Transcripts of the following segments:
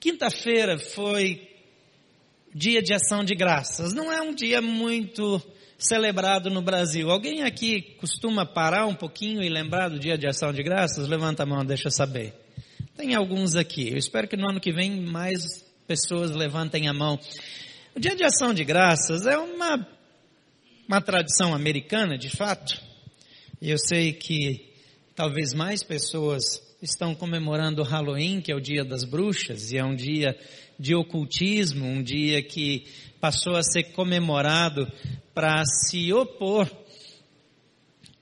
Quinta-feira foi dia de ação de graças. Não é um dia muito celebrado no Brasil. Alguém aqui costuma parar um pouquinho e lembrar do dia de ação de graças? Levanta a mão, deixa eu saber. Tem alguns aqui. Eu espero que no ano que vem mais pessoas levantem a mão. O dia de ação de graças é uma, uma tradição americana, de fato. Eu sei que talvez mais pessoas estão comemorando Halloween, que é o dia das bruxas, e é um dia de ocultismo, um dia que passou a ser comemorado para se opor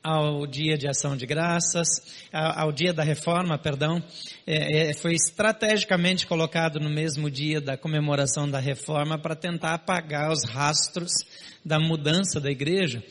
ao dia de ação de graças, ao dia da reforma, perdão, é, é, foi estrategicamente colocado no mesmo dia da comemoração da reforma para tentar apagar os rastros da mudança da igreja.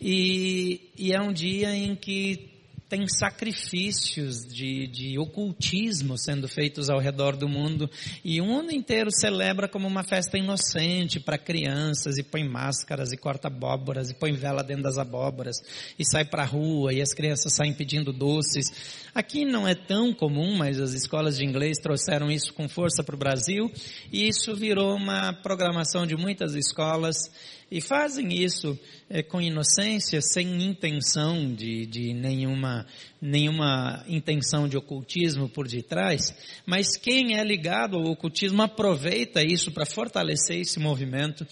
E, e é um dia em que tem sacrifícios de, de ocultismo sendo feitos ao redor do mundo e o mundo inteiro celebra como uma festa inocente para crianças e põe máscaras e corta abóboras e põe vela dentro das abóboras e sai para a rua e as crianças saem pedindo doces. Aqui não é tão comum, mas as escolas de inglês trouxeram isso com força para o Brasil e isso virou uma programação de muitas escolas e fazem isso é, com inocência, sem intenção de, de nenhuma, nenhuma intenção de ocultismo por detrás, mas quem é ligado ao ocultismo aproveita isso para fortalecer esse movimento.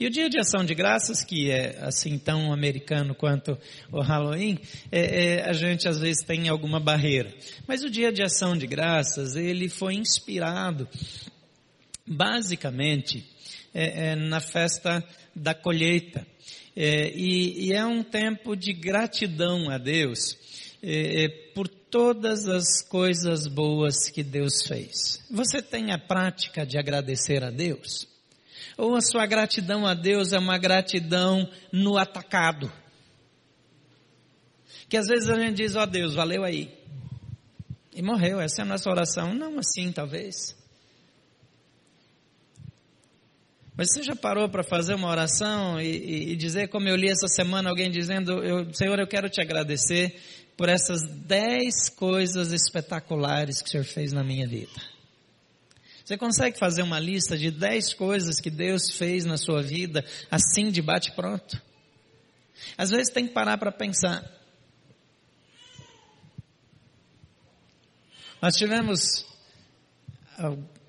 E o Dia de Ação de Graças, que é assim tão americano quanto o Halloween, é, é, a gente às vezes tem alguma barreira. Mas o Dia de Ação de Graças, ele foi inspirado basicamente é, é, na festa da colheita. É, e, e, é um tempo de gratidão a Deus é, é, por todas as coisas boas que Deus fez. Você tem a prática de agradecer a Deus? Ou a sua gratidão a Deus é uma gratidão no atacado? Que às vezes a gente diz, ó oh, Deus, valeu aí. E morreu, essa é a nossa oração. Não assim, talvez. Mas você já parou para fazer uma oração e, e, dizer, como eu li essa semana, alguém dizendo, eu, Senhor, eu quero te agradecer por essas dez coisas espetaculares que o Senhor fez na minha vida. Você consegue fazer uma lista de dez coisas que Deus fez na sua vida, assim de bate pronto? Às vezes tem que parar para pensar. Nós tivemos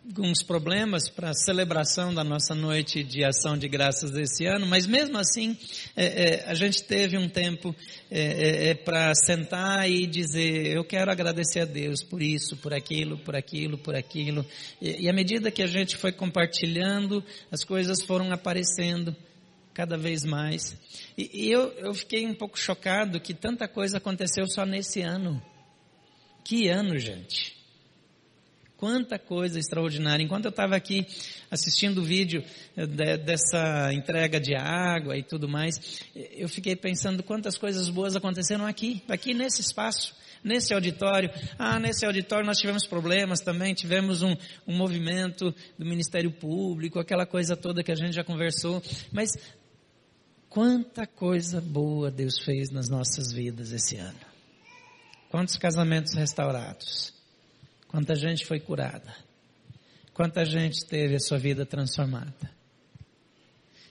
alguns problemas para a celebração da nossa noite de ação de graças desse ano, mas mesmo assim é, é, a gente teve um tempo é, é, é para sentar e dizer eu quero agradecer a Deus por isso, por aquilo, por aquilo, por aquilo. E, e à medida que a gente foi compartilhando, as coisas foram aparecendo cada vez mais. E, e eu, eu fiquei um pouco chocado que tanta coisa aconteceu só nesse ano. Que ano, gente! Quanta coisa extraordinária. Enquanto eu estava aqui assistindo o vídeo eh, de, dessa entrega de água e tudo mais, eu fiquei pensando quantas coisas boas aconteceram aqui, aqui nesse espaço, nesse auditório. Ah, nesse auditório nós tivemos problemas também, tivemos um, um movimento do Ministério Público, aquela coisa toda que a gente já conversou. Mas quanta coisa boa Deus fez nas nossas vidas esse ano. Quantos casamentos restaurados Quanta gente foi curada. Quanta gente teve a sua vida transformada.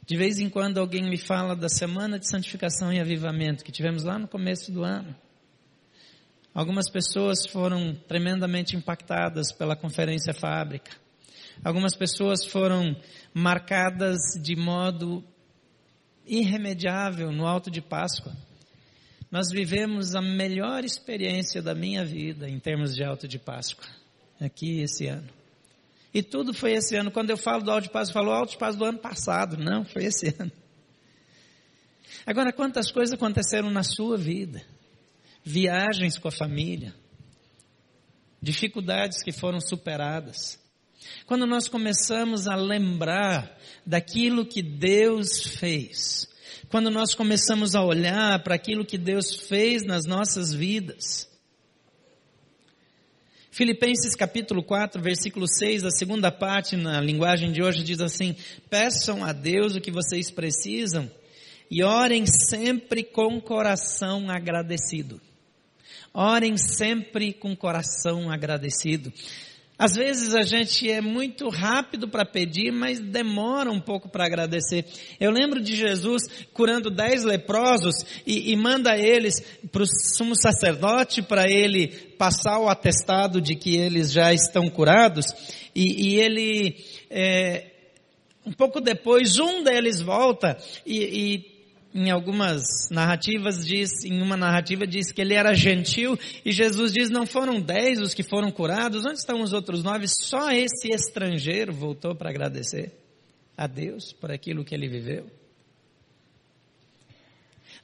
De vez em quando alguém me fala da semana de santificação e avivamento que tivemos lá no começo do ano. Algumas pessoas foram tremendamente impactadas pela conferência fábrica. Algumas pessoas foram marcadas de modo irremediável no alto de Páscoa nós vivemos a melhor experiência da minha vida em termos de alto de Páscoa, aqui esse ano. E tudo foi esse ano. Quando eu falo do alto de Páscoa, eu falo alto de Páscoa do ano passado. Não, foi esse ano. Agora, quantas coisas aconteceram na sua vida? Viagens com a família, dificuldades que foram superadas. Quando nós começamos a lembrar daquilo que Deus fez, quando nós começamos a olhar para aquilo que Deus fez nas nossas vidas. Filipenses capítulo 4, versículo 6, a segunda parte na linguagem de hoje diz assim: Peçam a Deus o que vocês precisam e orem sempre com coração agradecido. Orem sempre com coração agradecido. Às vezes a gente é muito rápido para pedir, mas demora um pouco para agradecer. Eu lembro de Jesus curando dez leprosos e, e manda eles para o sumo sacerdote para ele passar o atestado de que eles já estão curados. E, e ele, é, um pouco depois, um deles volta e, e em algumas narrativas diz, em uma narrativa diz que ele era gentil e Jesus diz não foram dez os que foram curados, onde estão os outros nove? Só esse estrangeiro voltou para agradecer a Deus por aquilo que ele viveu.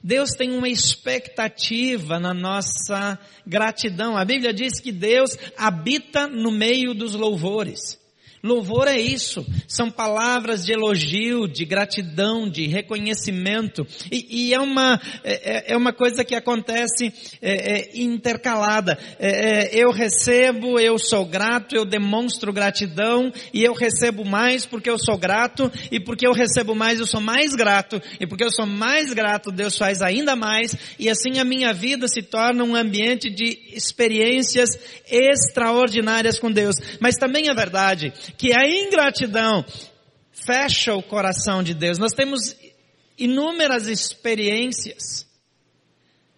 Deus tem uma expectativa na nossa gratidão. A Bíblia diz que Deus habita no meio dos louvores. Louvor é isso, são palavras de elogio, de gratidão, de reconhecimento, e, e é, uma, é, é, é uma coisa que acontece é, é intercalada. É, eu recebo, eu sou grato, eu demonstro gratidão, e eu recebo mais porque eu sou grato, e porque eu recebo mais eu sou mais grato, e porque eu sou mais grato Deus faz ainda mais, e assim a minha vida se torna um ambiente de experiências extraordinárias com Deus. Mas também é verdade que a ingratidão fecha o coração de Deus. Nós temos inúmeras experiências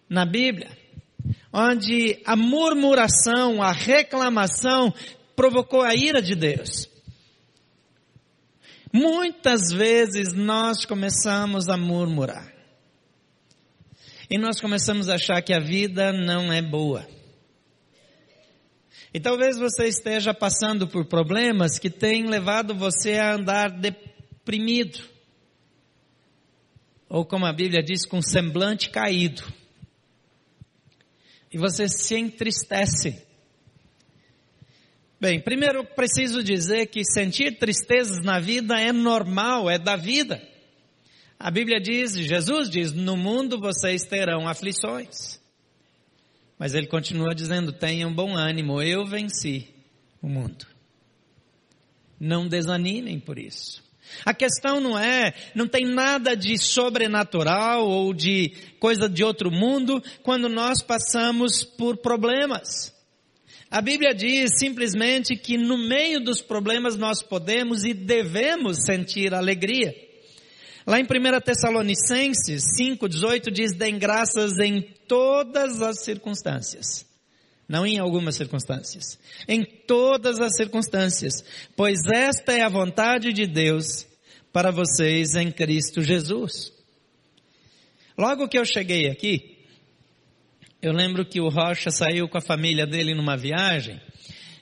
na Bíblia, onde a murmuração, a reclamação provocou a ira de Deus. Muitas vezes nós começamos a murmurar. E nós começamos a achar que a vida não é boa. E talvez você esteja passando por problemas que têm levado você a andar deprimido. Ou como a Bíblia diz, com semblante caído. E você se entristece. Bem, primeiro preciso dizer que sentir tristezas na vida é normal, é da vida. A Bíblia diz, Jesus diz, no mundo vocês terão aflições. Mas ele continua dizendo: tenham bom ânimo, eu venci o mundo. Não desanimem por isso. A questão não é, não tem nada de sobrenatural ou de coisa de outro mundo quando nós passamos por problemas. A Bíblia diz simplesmente que no meio dos problemas nós podemos e devemos sentir alegria. Lá em 1 Tessalonicenses 5,18 diz, deem graças em todas as circunstâncias. Não em algumas circunstâncias. Em todas as circunstâncias. Pois esta é a vontade de Deus para vocês em Cristo Jesus. Logo que eu cheguei aqui, eu lembro que o Rocha saiu com a família dele numa viagem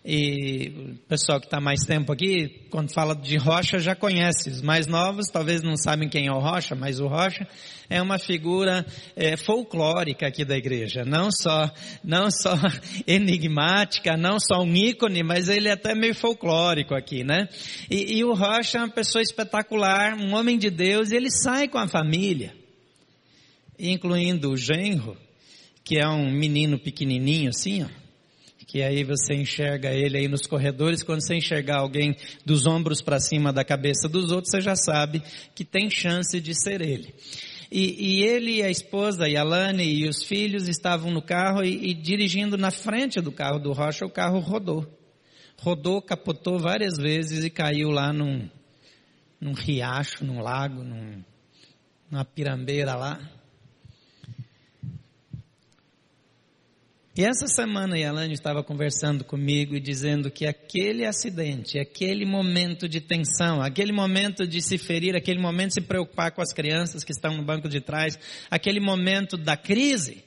e o pessoal que está mais tempo aqui, quando fala de Rocha, já conhece. Os mais novos talvez não sabem quem é o Rocha, mas o Rocha é uma figura é, folclórica aqui da igreja. Não só, não só enigmática, não só um ícone, mas ele é até meio folclórico aqui, né? E, e o Rocha é uma pessoa espetacular, um homem de Deus, e ele sai com a família, incluindo o genro, que é um menino pequenininho assim, ó que aí você enxerga ele aí nos corredores, quando você enxergar alguém dos ombros para cima da cabeça dos outros, você já sabe que tem chance de ser ele. E, e ele, a esposa, e a Lani e os filhos estavam no carro e, e dirigindo na frente do carro do Rocha, o carro rodou. Rodou, capotou várias vezes e caiu lá num, num riacho, num lago, num, numa pirambeira lá. E essa semana a Alane estava conversando comigo e dizendo que aquele acidente, aquele momento de tensão, aquele momento de se ferir, aquele momento de se preocupar com as crianças que estão no banco de trás, aquele momento da crise,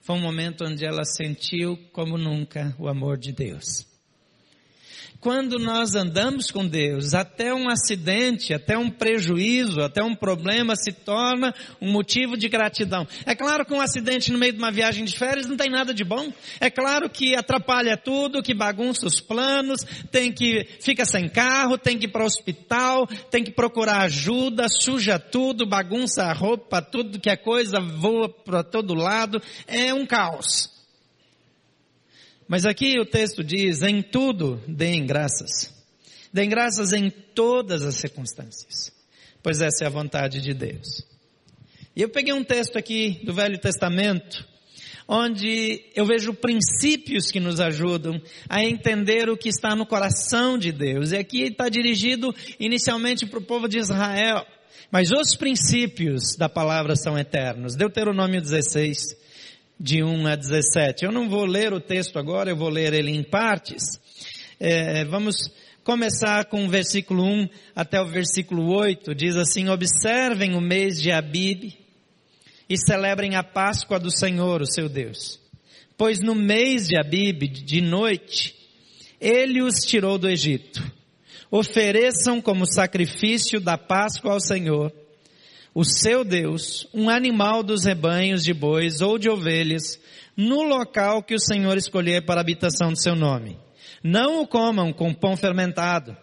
foi um momento onde ela sentiu como nunca o amor de Deus quando nós andamos com Deus, até um acidente, até um prejuízo, até um problema se torna um motivo de gratidão. É claro que um acidente no meio de uma viagem de férias não tem nada de bom. É claro que atrapalha tudo, que bagunça os planos, tem que, fica sem carro, tem que ir para o hospital, tem que procurar ajuda, suja tudo, bagunça a roupa, tudo que é coisa voa para todo lado. É um caos. Mas aqui o texto diz: em tudo deem graças. Deem graças em todas as circunstâncias, pois essa é a vontade de Deus. E eu peguei um texto aqui do Velho Testamento, onde eu vejo princípios que nos ajudam a entender o que está no coração de Deus. E aqui está dirigido inicialmente para o povo de Israel, mas os princípios da palavra são eternos. Deuteronômio 16, de 1 a 17. Eu não vou ler o texto agora, eu vou ler ele em partes. É, vamos começar com o versículo 1 até o versículo 8. Diz assim: Observem o mês de Abib e celebrem a Páscoa do Senhor, o seu Deus. Pois no mês de Abib, de noite, ele os tirou do Egito. Ofereçam como sacrifício da Páscoa ao Senhor, o seu Deus, um animal dos rebanhos de bois ou de ovelhas, no local que o Senhor escolher para a habitação do seu nome. Não o comam com pão fermentado,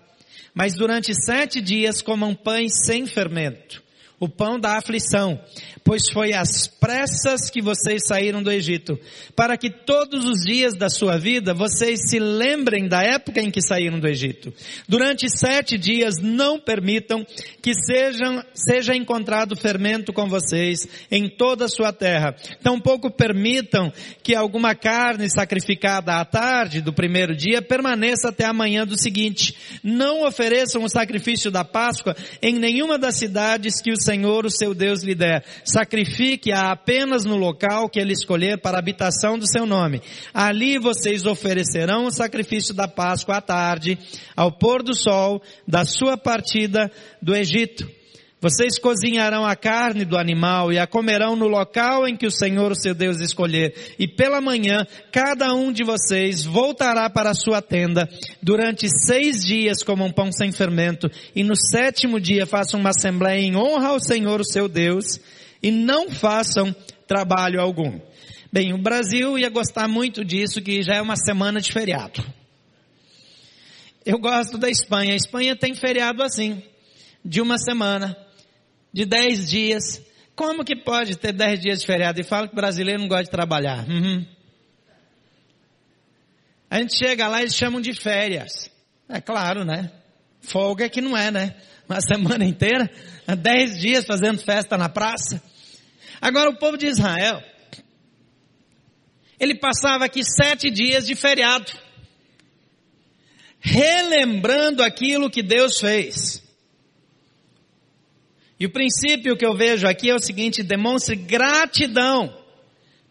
mas durante sete dias comam pães sem fermento o pão da aflição, pois foi às pressas que vocês saíram do Egito, para que todos os dias da sua vida vocês se lembrem da época em que saíram do Egito. Durante sete dias não permitam que sejam, seja encontrado fermento com vocês em toda a sua terra. Tampouco permitam que alguma carne sacrificada à tarde do primeiro dia permaneça até a manhã do seguinte. Não ofereçam o sacrifício da Páscoa em nenhuma das cidades que o Senhor Senhor, o seu Deus, lhe der. Sacrifique-a apenas no local que ele escolher para a habitação do seu nome. Ali vocês oferecerão o sacrifício da Páscoa à tarde, ao pôr do sol da sua partida do Egito. Vocês cozinharão a carne do animal e a comerão no local em que o Senhor, o seu Deus, escolher. E pela manhã, cada um de vocês voltará para a sua tenda. Durante seis dias comam pão sem fermento. E no sétimo dia façam uma assembleia em honra ao Senhor, o seu Deus. E não façam trabalho algum. Bem, o Brasil ia gostar muito disso, que já é uma semana de feriado. Eu gosto da Espanha. A Espanha tem feriado assim, de uma semana de dez dias. Como que pode ter dez dias de feriado? E fala que brasileiro não gosta de trabalhar. Uhum. A gente chega lá e eles chamam de férias. É claro, né? Folga é que não é, né? Uma semana inteira, dez dias fazendo festa na praça. Agora o povo de Israel, ele passava aqui sete dias de feriado, relembrando aquilo que Deus fez. E o princípio que eu vejo aqui é o seguinte: demonstre gratidão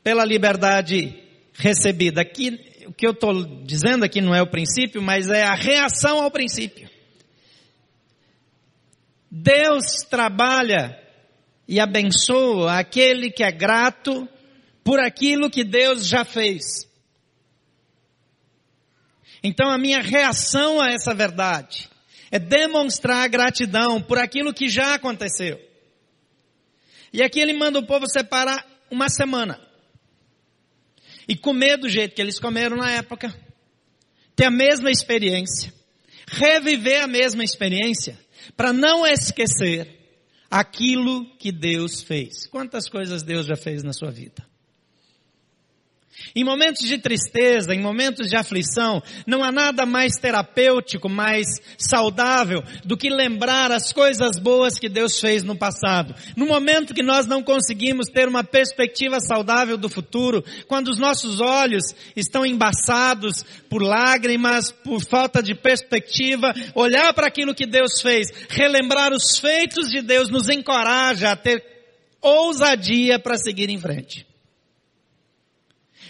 pela liberdade recebida. Aqui, o que eu estou dizendo aqui não é o princípio, mas é a reação ao princípio. Deus trabalha e abençoa aquele que é grato por aquilo que Deus já fez. Então a minha reação a essa verdade é demonstrar gratidão por aquilo que já aconteceu. E aqui ele manda o povo separar uma semana. E comer do jeito que eles comeram na época. Ter a mesma experiência. Reviver a mesma experiência. Para não esquecer aquilo que Deus fez. Quantas coisas Deus já fez na sua vida? Em momentos de tristeza, em momentos de aflição, não há nada mais terapêutico, mais saudável do que lembrar as coisas boas que Deus fez no passado. No momento que nós não conseguimos ter uma perspectiva saudável do futuro, quando os nossos olhos estão embaçados por lágrimas, por falta de perspectiva, olhar para aquilo que Deus fez, relembrar os feitos de Deus nos encoraja a ter ousadia para seguir em frente.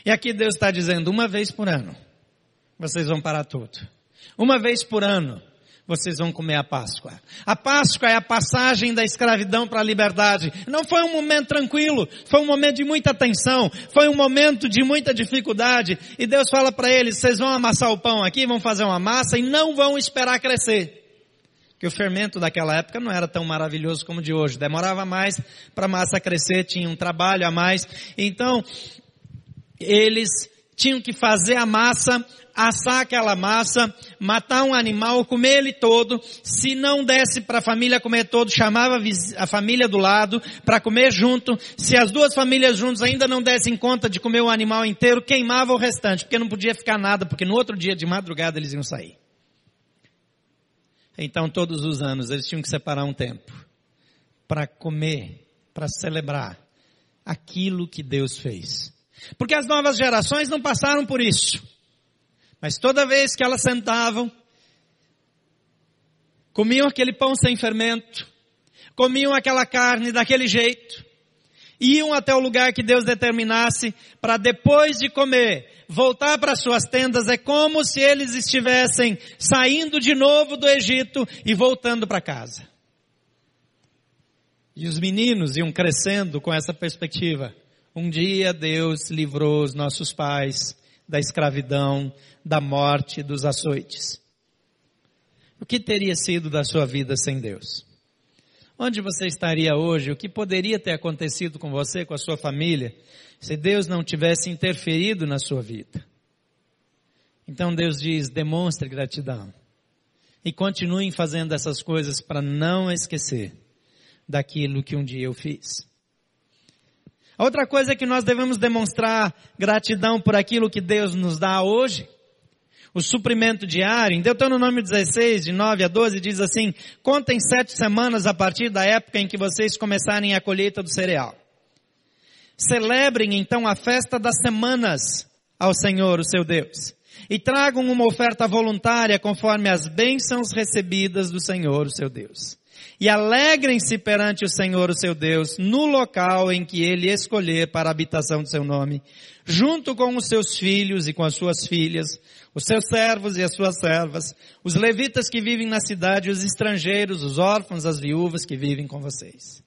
E aqui Deus está dizendo, uma vez por ano, vocês vão parar tudo. Uma vez por ano, vocês vão comer a Páscoa. A Páscoa é a passagem da escravidão para a liberdade. Não foi um momento tranquilo, foi um momento de muita tensão, foi um momento de muita dificuldade. E Deus fala para eles, vocês vão amassar o pão aqui, vão fazer uma massa e não vão esperar crescer. Que o fermento daquela época não era tão maravilhoso como de hoje. Demorava mais para a massa crescer, tinha um trabalho a mais. Então, eles tinham que fazer a massa, assar aquela massa, matar um animal, comer ele todo. Se não desse para a família comer todo, chamava a família do lado para comer junto. Se as duas famílias juntas ainda não dessem conta de comer o animal inteiro, queimava o restante, porque não podia ficar nada, porque no outro dia de madrugada eles iam sair. Então todos os anos eles tinham que separar um tempo para comer, para celebrar aquilo que Deus fez. Porque as novas gerações não passaram por isso. Mas toda vez que elas sentavam, comiam aquele pão sem fermento, comiam aquela carne daquele jeito, iam até o lugar que Deus determinasse para depois de comer, voltar para suas tendas, é como se eles estivessem saindo de novo do Egito e voltando para casa. E os meninos iam crescendo com essa perspectiva. Um dia Deus livrou os nossos pais da escravidão, da morte, dos açoites. O que teria sido da sua vida sem Deus? Onde você estaria hoje? O que poderia ter acontecido com você, com a sua família, se Deus não tivesse interferido na sua vida? Então Deus diz: demonstre gratidão. E continuem fazendo essas coisas para não esquecer daquilo que um dia eu fiz. Outra coisa é que nós devemos demonstrar gratidão por aquilo que Deus nos dá hoje. O suprimento diário, em Deuteronômio 16, de 9 a 12, diz assim, contem sete semanas a partir da época em que vocês começarem a colheita do cereal. Celebrem então a festa das semanas ao Senhor, o seu Deus. E tragam uma oferta voluntária conforme as bênçãos recebidas do Senhor, o seu Deus e alegrem-se perante o Senhor, o seu Deus, no local em que ele escolher para a habitação do seu nome, junto com os seus filhos e com as suas filhas, os seus servos e as suas servas, os levitas que vivem na cidade, os estrangeiros, os órfãos, as viúvas que vivem com vocês.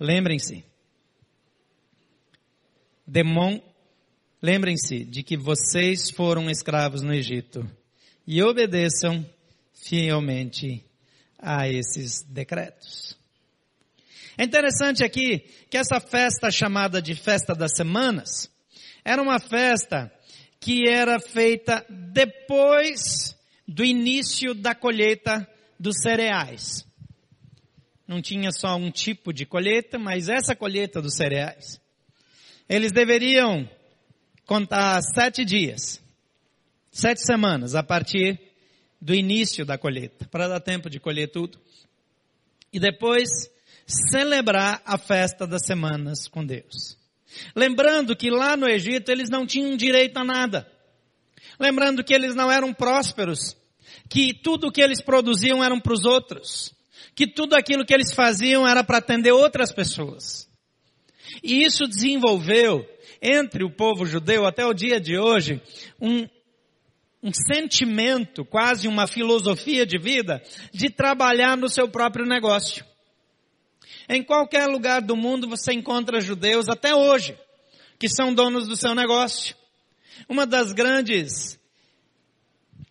Lembrem-se, Demon, lembrem-se de que vocês foram escravos no Egito e obedeçam fielmente a esses decretos. É interessante aqui que essa festa chamada de festa das semanas era uma festa que era feita depois do início da colheita dos cereais. Não tinha só um tipo de colheita, mas essa colheita dos cereais. Eles deveriam contar sete dias, sete semanas a partir do início da colheita, para dar tempo de colher tudo. E depois celebrar a festa das semanas com Deus. Lembrando que lá no Egito eles não tinham direito a nada. Lembrando que eles não eram prósperos, que tudo o que eles produziam eram para os outros, que tudo aquilo que eles faziam era para atender outras pessoas. E isso desenvolveu entre o povo judeu até o dia de hoje um, um sentimento, quase uma filosofia de vida, de trabalhar no seu próprio negócio. Em qualquer lugar do mundo você encontra judeus até hoje, que são donos do seu negócio. Uma das grandes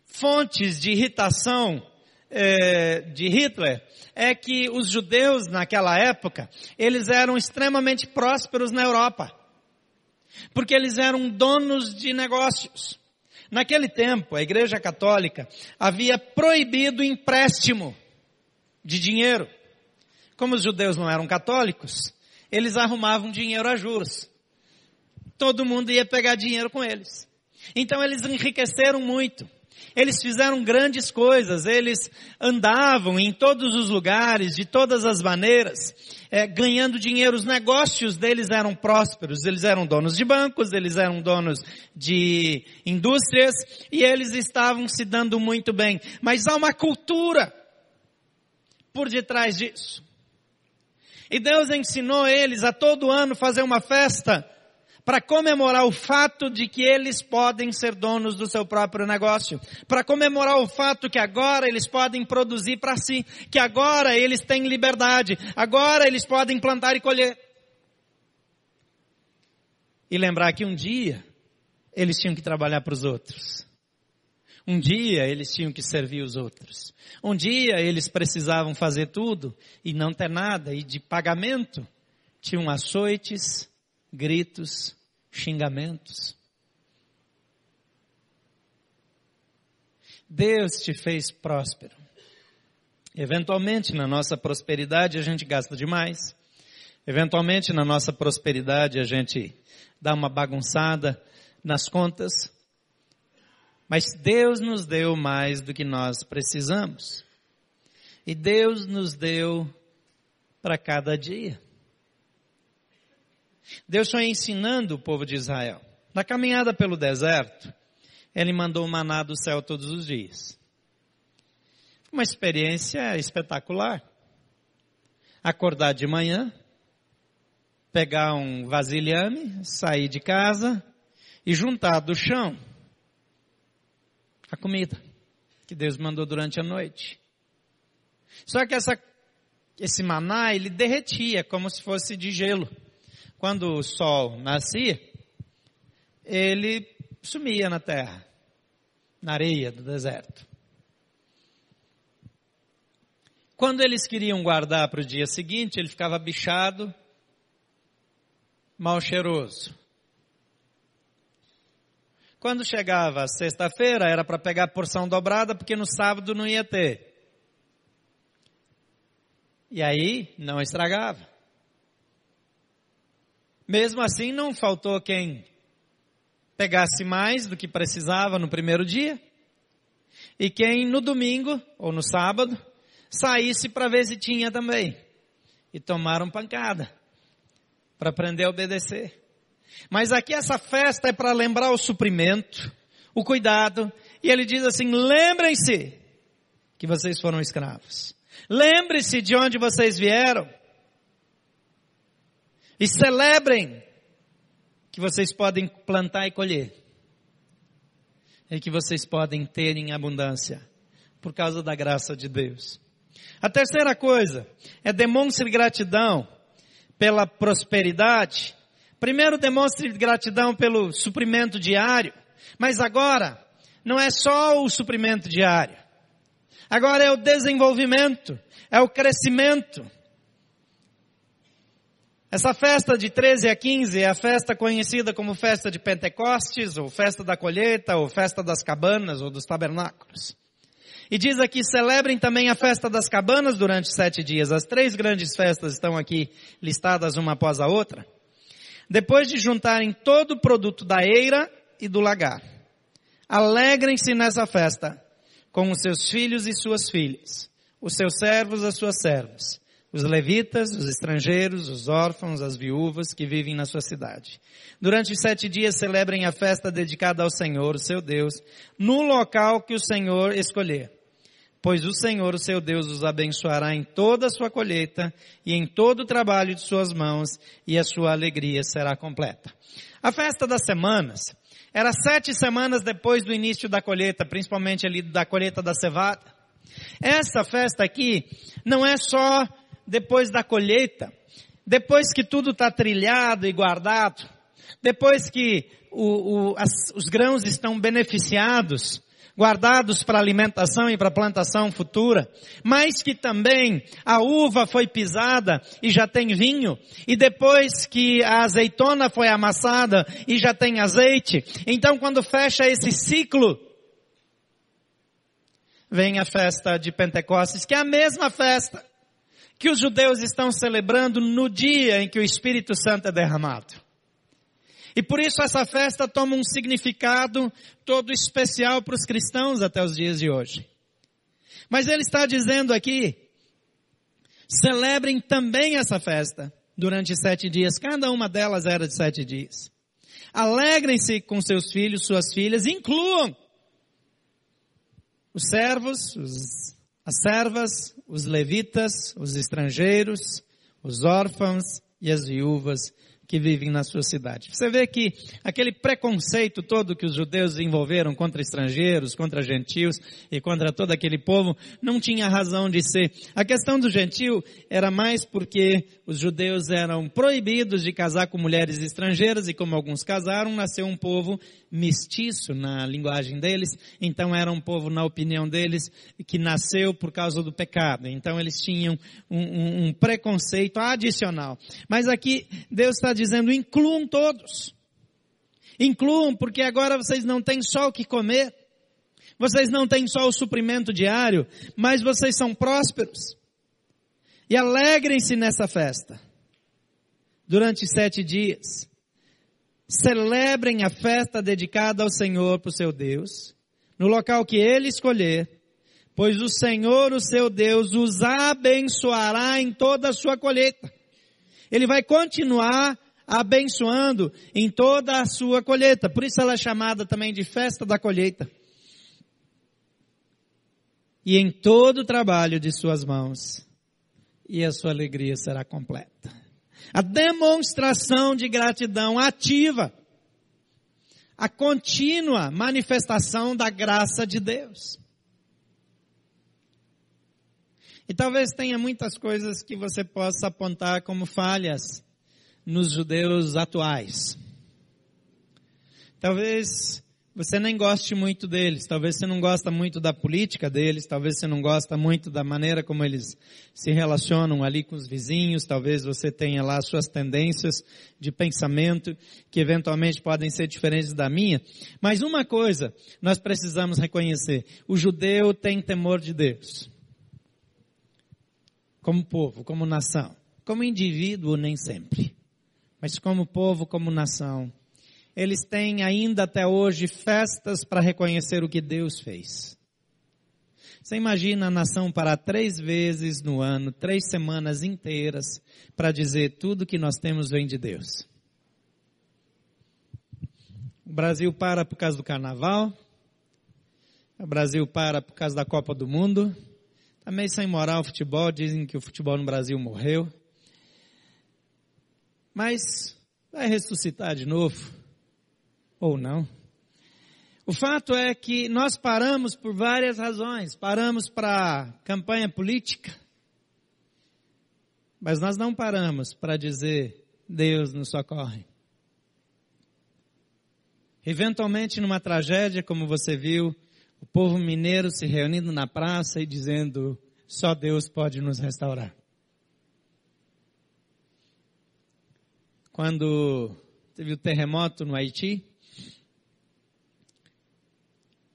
fontes de irritação é, de Hitler é que os judeus naquela época, eles eram extremamente prósperos na Europa. Porque eles eram donos de negócios. Naquele tempo, a Igreja Católica havia proibido empréstimo de dinheiro. Como os judeus não eram católicos, eles arrumavam dinheiro a juros. Todo mundo ia pegar dinheiro com eles. Então eles enriqueceram muito. Eles fizeram grandes coisas, eles andavam em todos os lugares, de todas as maneiras, é, ganhando dinheiro. Os negócios deles eram prósperos, eles eram donos de bancos, eles eram donos de indústrias e eles estavam se dando muito bem. Mas há uma cultura por detrás disso. E Deus ensinou eles a todo ano fazer uma festa para comemorar o fato de que eles podem ser donos do seu próprio negócio, para comemorar o fato que agora eles podem produzir para si, que agora eles têm liberdade, agora eles podem plantar e colher. E lembrar que um dia eles tinham que trabalhar para os outros. Um dia eles tinham que servir os outros. Um dia eles precisavam fazer tudo e não ter nada, e de pagamento tinham açoites, gritos, xingamentos. Deus te fez próspero. Eventualmente, na nossa prosperidade, a gente gasta demais. Eventualmente, na nossa prosperidade, a gente dá uma bagunçada nas contas. Mas Deus nos deu mais do que nós precisamos. E Deus nos deu para cada dia. Deus foi ensinando o povo de Israel. Na caminhada pelo deserto, ele mandou maná do céu todos os dias. Uma experiência espetacular. Acordar de manhã, pegar um vasilhame, sair de casa e juntar do chão a comida que Deus mandou durante a noite. Só que essa, esse maná, ele derretia como se fosse de gelo. Quando o sol nascia, ele sumia na terra, na areia do deserto. Quando eles queriam guardar para o dia seguinte, ele ficava bichado, mal cheiroso. Quando chegava sexta-feira, era para pegar porção dobrada, porque no sábado não ia ter. E aí, não estragava. Mesmo assim, não faltou quem pegasse mais do que precisava no primeiro dia, e quem no domingo, ou no sábado, saísse para ver se tinha também. E tomaram pancada, para aprender a obedecer. Mas aqui essa festa é para lembrar o suprimento, o cuidado. E ele diz assim: lembrem-se que vocês foram escravos. Lembre-se de onde vocês vieram. E celebrem que vocês podem plantar e colher. E que vocês podem ter em abundância. Por causa da graça de Deus. A terceira coisa é demonstre gratidão pela prosperidade Primeiro, demonstre gratidão pelo suprimento diário, mas agora, não é só o suprimento diário. Agora é o desenvolvimento, é o crescimento. Essa festa de 13 a 15 é a festa conhecida como festa de Pentecostes, ou festa da colheita, ou festa das cabanas, ou dos tabernáculos. E diz aqui, celebrem também a festa das cabanas durante sete dias. As três grandes festas estão aqui listadas uma após a outra depois de juntarem todo o produto da eira e do lagar. Alegrem-se nessa festa com os seus filhos e suas filhas, os seus servos e as suas servas, os levitas, os estrangeiros, os órfãos, as viúvas que vivem na sua cidade. Durante sete dias celebrem a festa dedicada ao Senhor, seu Deus, no local que o Senhor escolher pois o Senhor, seu Deus, os abençoará em toda a sua colheita e em todo o trabalho de suas mãos, e a sua alegria será completa. A festa das semanas era sete semanas depois do início da colheita, principalmente ali da colheita da cevada. Essa festa aqui não é só depois da colheita, depois que tudo está trilhado e guardado, depois que o, o, as, os grãos estão beneficiados, guardados para alimentação e para plantação futura, mas que também a uva foi pisada e já tem vinho, e depois que a azeitona foi amassada e já tem azeite. Então quando fecha esse ciclo, vem a festa de Pentecostes, que é a mesma festa que os judeus estão celebrando no dia em que o Espírito Santo é derramado. E por isso essa festa toma um significado todo especial para os cristãos até os dias de hoje. Mas ele está dizendo aqui, celebrem também essa festa durante sete dias, cada uma delas era de sete dias. Alegrem-se com seus filhos, suas filhas, incluam os servos, os, as servas, os levitas, os estrangeiros, os órfãos e as viúvas que vivem na sua cidade. Você vê que aquele preconceito todo que os judeus desenvolveram contra estrangeiros, contra gentios e contra todo aquele povo, não tinha razão de ser. A questão do gentio era mais porque os judeus eram proibidos de casar com mulheres estrangeiras e como alguns casaram, nasceu um povo mestiço na linguagem deles, então era um povo, na opinião deles, que nasceu por causa do pecado. Então eles tinham um, um, um preconceito adicional. Mas aqui Deus está dizendo, incluam todos. Incluam, porque agora vocês não têm só o que comer. Vocês não têm só o suprimento diário, mas vocês são prósperos. E alegrem-se nessa festa. Durante sete dias. Celebrem a festa dedicada ao Senhor por seu Deus, no local que Ele escolher, pois o Senhor, o seu Deus, os abençoará em toda a sua colheita. Ele vai continuar abençoando em toda a sua colheita. Por isso ela é chamada também de festa da colheita. E em todo o trabalho de suas mãos, e a sua alegria será completa. A demonstração de gratidão ativa a contínua manifestação da graça de Deus. E talvez tenha muitas coisas que você possa apontar como falhas nos judeus atuais. Talvez você nem goste muito deles, talvez você não gosta muito da política deles, talvez você não gosta muito da maneira como eles se relacionam ali com os vizinhos, talvez você tenha lá suas tendências de pensamento que eventualmente podem ser diferentes da minha. Mas uma coisa nós precisamos reconhecer, o judeu tem temor de Deus. Como povo, como nação. Como indivíduo, nem sempre. Mas como povo, como nação eles têm ainda até hoje festas para reconhecer o que Deus fez. Você imagina a nação parar três vezes no ano, três semanas inteiras, para dizer tudo que nós temos vem de Deus. O Brasil para por causa do carnaval, o Brasil para por causa da Copa do Mundo, também sem moral o futebol, dizem que o futebol no Brasil morreu. Mas vai ressuscitar de novo ou não. O fato é que nós paramos por várias razões. Paramos para campanha política, mas nós não paramos para dizer Deus nos socorre. Eventualmente, numa tragédia, como você viu, o povo mineiro se reunindo na praça e dizendo: só Deus pode nos restaurar. Quando teve o terremoto no Haiti,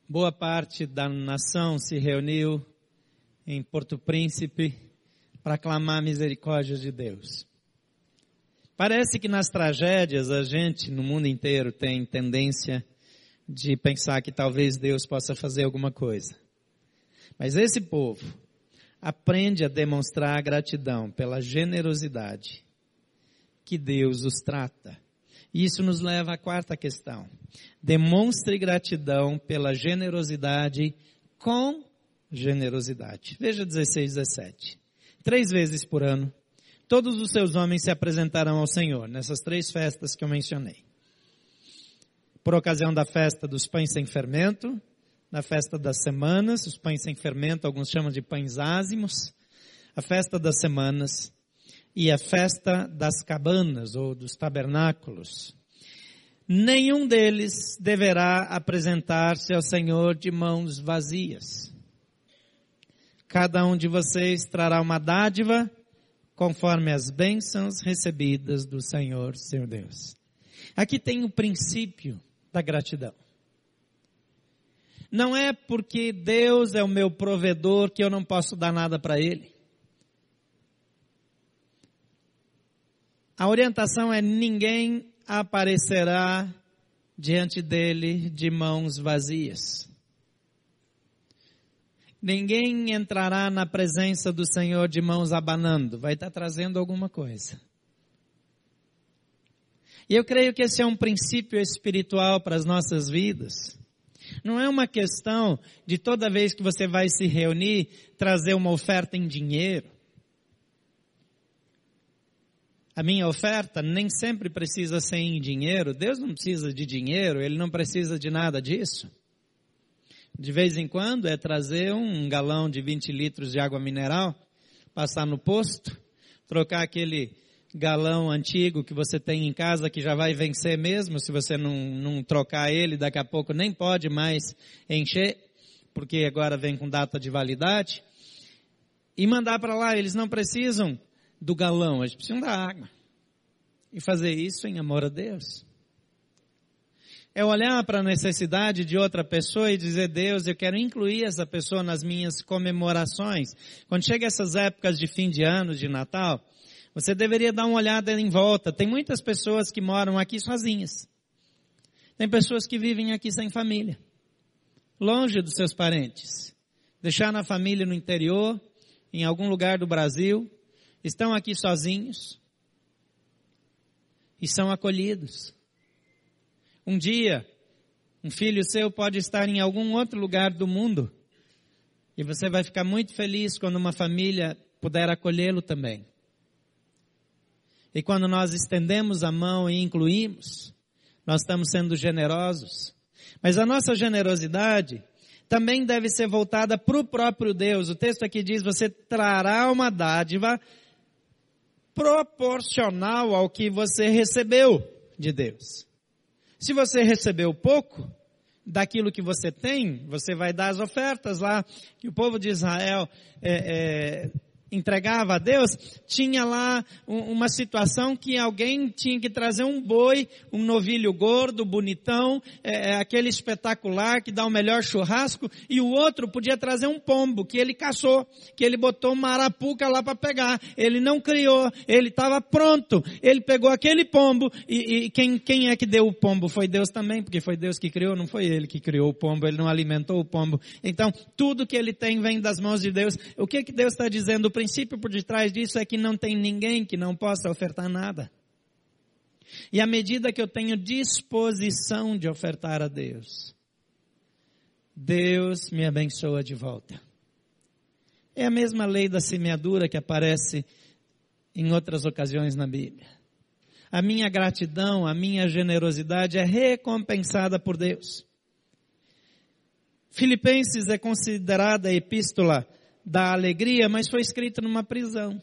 boa parte da nação se reuniu em Porto Príncipe para clamar a misericórdia de Deus. Parece que nas tragédias a gente no mundo inteiro tem tendência de pensar que talvez Deus possa fazer alguma coisa. Mas esse povo aprende a demonstrar gratidão pela generosidade que Deus os trata isso nos leva à quarta questão. Demonstre gratidão pela generosidade com generosidade. Veja 16, 17. Três vezes por ano, todos os seus homens se apresentarão ao Senhor, nessas três festas que eu mencionei. Por ocasião da festa dos pães sem fermento, na festa das semanas, os pães sem fermento, alguns chamam de pães ázimos, a festa das semanas, e a festa das cabanas ou dos tabernáculos. Nenhum deles deverá apresentar-se ao Senhor de mãos vazias. Cada um de vocês trará uma dádiva conforme as bênçãos recebidas do Senhor, seu Deus. Aqui tem o princípio da gratidão. Não é porque Deus é o meu provedor que eu não posso dar nada para Ele. A orientação é ninguém aparecerá diante dele de mãos vazias. Ninguém entrará na presença do Senhor de mãos abanando, vai estar trazendo alguma coisa. E eu creio que esse é um princípio espiritual para as nossas vidas. Não é uma questão de toda vez que você vai se reunir, trazer uma oferta em dinheiro. A minha oferta nem sempre precisa ser em dinheiro. Deus não precisa de dinheiro, Ele não precisa de nada disso. De vez em quando é trazer um galão de 20 litros de água mineral, passar no posto, trocar aquele galão antigo que você tem em casa que já vai vencer mesmo, se você não, não trocar ele, daqui a pouco nem pode mais encher, porque agora vem com data de validade, e mandar para lá, eles não precisam do galão, eles precisam da água. E fazer isso em amor a Deus. É olhar para a necessidade de outra pessoa e dizer, Deus, eu quero incluir essa pessoa nas minhas comemorações. Quando chega essas épocas de fim de ano, de Natal, você deveria dar uma olhada em volta. Tem muitas pessoas que moram aqui sozinhas. Tem pessoas que vivem aqui sem família. Longe dos seus parentes. Deixaram a família no interior, em algum lugar do Brasil, estão aqui sozinhos. e são acolhidos. Um dia, um filho seu pode estar em algum outro lugar do mundo e você vai ficar muito feliz quando uma família puder acolhê-lo também. E quando nós estendemos a mão e incluímos, nós estamos sendo generosos. Mas a nossa generosidade também deve ser voltada para o próprio Deus. O texto aqui diz: você trará uma dádiva proporcional ao que você recebeu de Deus. Se você recebeu pouco, daquilo que você tem, você vai dar as ofertas lá, que o povo de Israel é, é, entregava a Deus, tinha lá uma situação que alguém tinha que trazer um boi, um novilho gordo, bonitão, é, é, aquele espetacular que dá o melhor churrasco, e o outro podia trazer um pombo que ele caçou, que ele botou uma arapuca lá para pegar. Ele não criou, ele estava pronto. Ele pegou aquele pombo e, e quem, quem é que deu o pombo? Foi Deus também, porque foi Deus que criou, não foi ele que criou o pombo, ele não alimentou o pombo. Então, tudo que ele tem vem das mãos de Deus. O que que Deus está dizendo? Princípio por detrás disso é que não tem ninguém que não possa ofertar nada. E à medida que eu tenho disposição de ofertar a Deus, Deus me abençoa de volta. É a mesma lei da semeadura que aparece em outras ocasiões na Bíblia. A minha gratidão, a minha generosidade é recompensada por Deus. Filipenses é considerada a epístola da alegria, mas foi escrito numa prisão.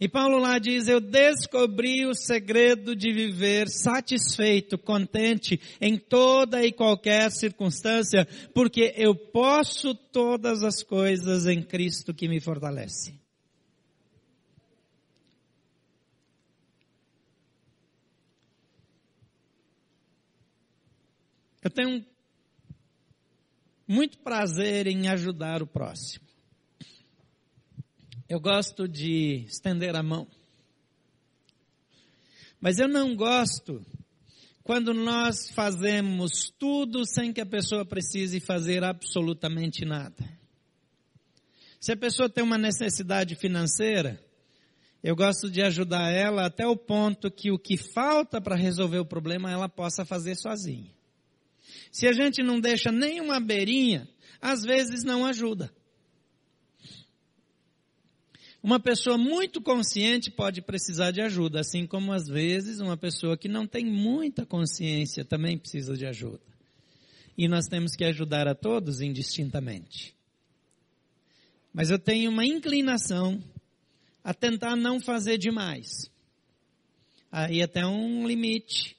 E Paulo lá diz: Eu descobri o segredo de viver satisfeito, contente em toda e qualquer circunstância, porque eu posso todas as coisas em Cristo que me fortalece. Eu tenho muito prazer em ajudar o próximo. Eu gosto de estender a mão. Mas eu não gosto quando nós fazemos tudo sem que a pessoa precise fazer absolutamente nada. Se a pessoa tem uma necessidade financeira, eu gosto de ajudar ela até o ponto que o que falta para resolver o problema ela possa fazer sozinha. Se a gente não deixa nenhuma beirinha, às vezes não ajuda. Uma pessoa muito consciente pode precisar de ajuda, assim como às vezes uma pessoa que não tem muita consciência também precisa de ajuda. E nós temos que ajudar a todos indistintamente. Mas eu tenho uma inclinação a tentar não fazer demais. Aí até um limite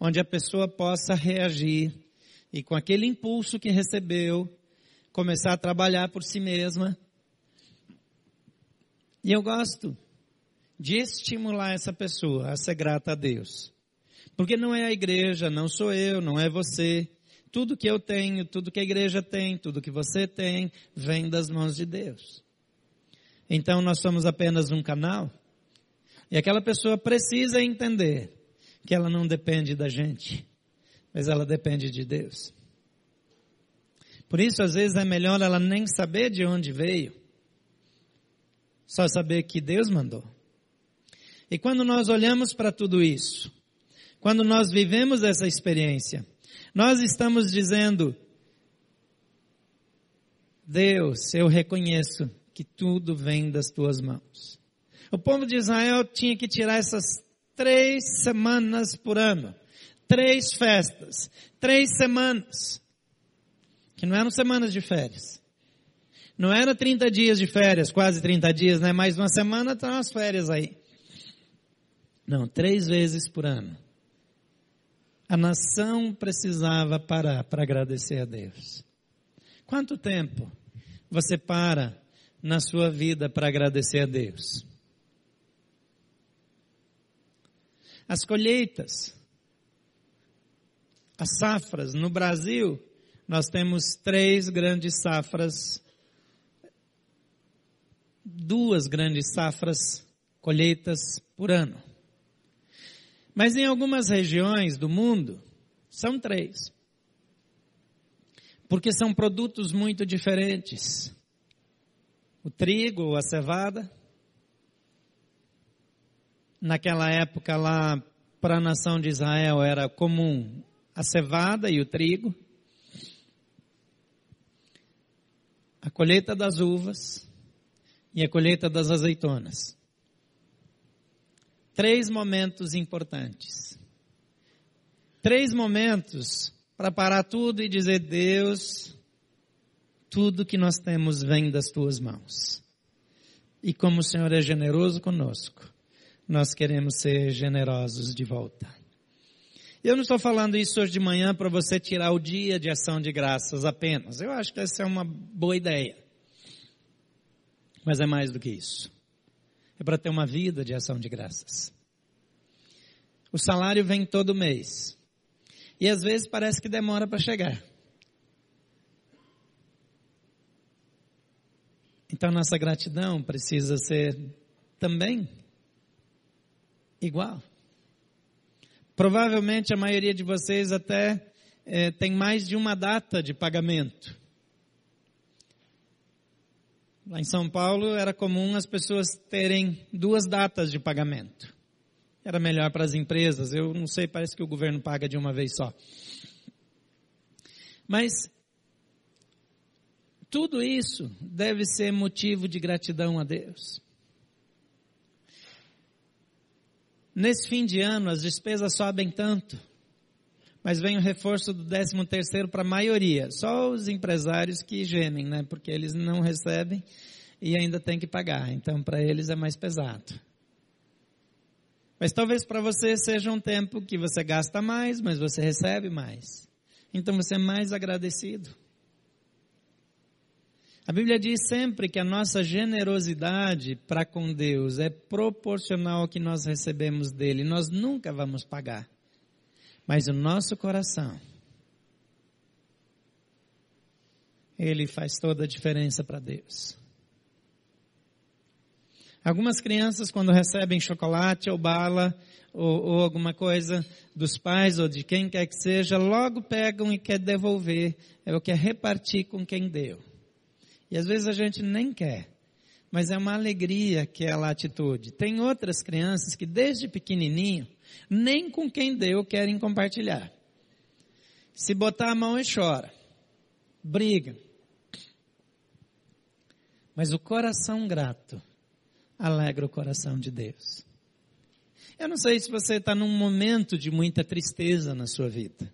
onde a pessoa possa reagir e com aquele impulso que recebeu, começar a trabalhar por si mesma. E eu gosto de estimular essa pessoa a ser grata a Deus. Porque não é a igreja, não sou eu, não é você. Tudo que eu tenho, tudo que a igreja tem, tudo que você tem, vem das mãos de Deus. Então nós somos apenas um canal. E aquela pessoa precisa entender que ela não depende da gente, mas ela depende de Deus. Por isso, às vezes, é melhor ela nem saber de onde veio, só saber que Deus mandou. E quando nós olhamos para tudo isso, quando nós vivemos essa experiência, nós estamos dizendo, Deus, eu reconheço que tudo vem das tuas mãos. O povo de Israel tinha que tirar essas três semanas por ano. Três festas. Três semanas. Que não eram semanas de férias. Não era 30 dias de férias, quase 30 dias, né? Mais uma semana estão tá as férias aí. Não, três vezes por ano. A nação precisava parar para agradecer a Deus. Quanto tempo você para na sua vida para agradecer a Deus? As colheitas, as safras. No Brasil, nós temos três grandes safras, duas grandes safras, colheitas por ano. Mas em algumas regiões do mundo, são três. Porque são produtos muito diferentes. O trigo, a cevada, naquela época lá para a nação de Israel era comum a cevada e o trigo, a colheita das uvas e a colheita das azeitonas. Três momentos importantes. Três momentos para parar tudo e dizer: Deus, tudo que nós temos vem das tuas mãos. E como o Senhor é generoso conosco, nós queremos ser generosos de volta. Eu não estou falando isso hoje de manhã para você tirar o dia de ação de graças apenas. Eu acho que essa é uma boa ideia. Mas é mais do que isso. É para ter uma vida de ação de graças. O salário vem todo mês. E às vezes parece que demora para chegar. Então nossa gratidão precisa ser também igual. Provavelmente a maioria de vocês até é, tem mais de uma data de pagamento. Lá em São Paulo era comum as pessoas terem duas datas de pagamento. Era melhor para as empresas. Eu não sei, parece que o governo paga de uma vez só. Mas tudo isso deve ser motivo de gratidão a Deus. Nesse fim de ano, as despesas sobem tanto, mas vem o reforço do 13 terceiro para a maioria. Só os empresários que gemem, né? Porque eles não recebem e ainda têm que pagar. Então, para eles é mais pesado. Mas talvez para você seja um tempo que você gasta mais, mas você recebe mais. Então você é mais agradecido. A Bíblia diz sempre que a nossa generosidade para com Deus é proporcional ao que nós recebemos dele. Nós nunca vamos pagar. Mas o nosso coração, ele faz toda a diferença para Deus. Algumas crianças, quando recebem chocolate ou bala, ou, ou, alguma coisa dos pais ou de quem quer que seja, logo pegam e quer devolver, ou quer repartir com quem deu. E às vezes a gente nem quer. Mas é uma alegria aquela atitude. Tem outras crianças que desde pequenininho, nem com quem deu querem compartilhar. Se botar a mão e chora. Briga. Mas o coração grato alegra o coração de Deus. Eu não sei se você está num momento de muita tristeza na sua vida.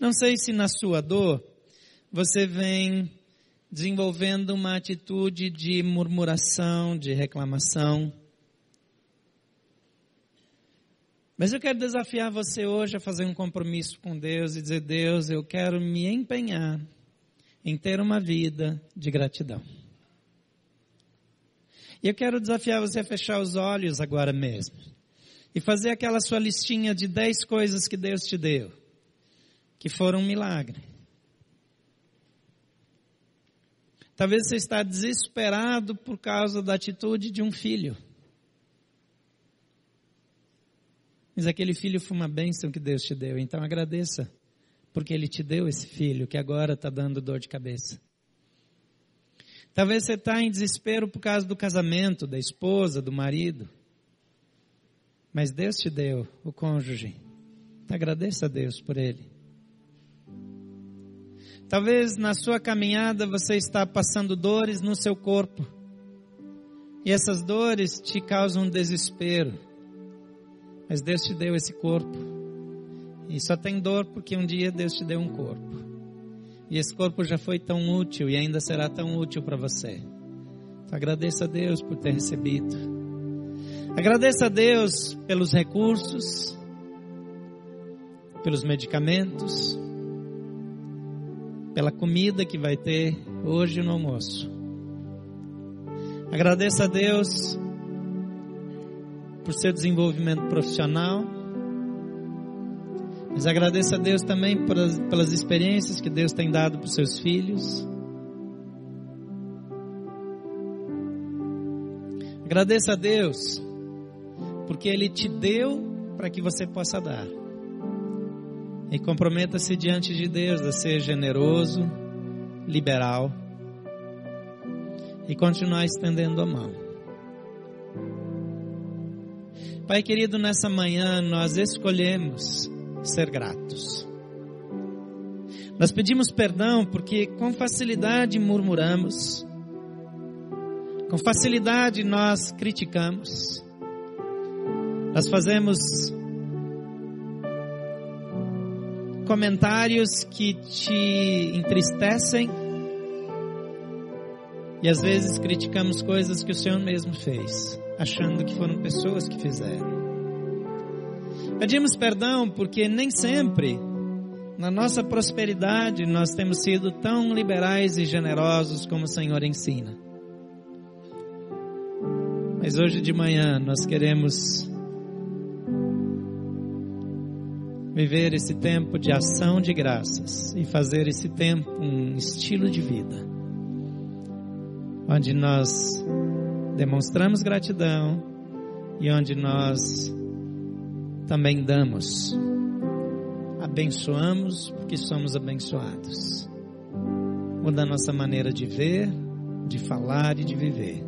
Não sei se na sua dor você vem desenvolvendo uma atitude de murmuração, de reclamação. Mas eu quero desafiar você hoje a fazer um compromisso com Deus e dizer: Deus, eu quero me empenhar em ter uma vida de gratidão. E eu quero desafiar você a fechar os olhos agora mesmo e fazer aquela sua listinha de dez coisas que Deus te deu, que foram um milagre. Talvez você está desesperado por causa da atitude de um filho. Mas aquele filho foi uma bênção que Deus te deu, então agradeça, porque Ele te deu esse filho que agora está dando dor de cabeça. Talvez você está em desespero por causa do casamento, da esposa, do marido. Mas Deus te deu o cônjuge. Agradeça a Deus por ele. Talvez na sua caminhada você está passando dores no seu corpo. E essas dores te causam desespero. Mas Deus te deu esse corpo. E só tem dor porque um dia Deus te deu um corpo. E esse corpo já foi tão útil e ainda será tão útil para você. Então agradeça a Deus por ter recebido. Agradeça a Deus pelos recursos, pelos medicamentos, pela comida que vai ter hoje no almoço. Agradeça a Deus por seu desenvolvimento profissional, mas agradeça a Deus também pelas, pelas experiências que Deus tem dado para os seus filhos. Agradeça a Deus, porque Ele te deu para que você possa dar. E comprometa-se diante de Deus a ser generoso, liberal e continuar estendendo a mão. Pai querido, nessa manhã nós escolhemos ser gratos. Nós pedimos perdão porque com facilidade murmuramos, com facilidade nós criticamos, nós fazemos comentários que te entristecem e às vezes criticamos coisas que o Senhor mesmo fez, achando que foram pessoas que fizeram. Pedimos perdão porque nem sempre na nossa prosperidade nós temos sido tão liberais e generosos como o Senhor ensina. Mas hoje de manhã nós queremos viver esse tempo de ação de graças e fazer esse tempo um estilo de vida, onde nós demonstramos gratidão e onde nós também damos, abençoamos porque somos abençoados. Muda a nossa maneira de ver, de falar e de viver.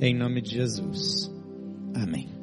Em nome de Jesus. Amém.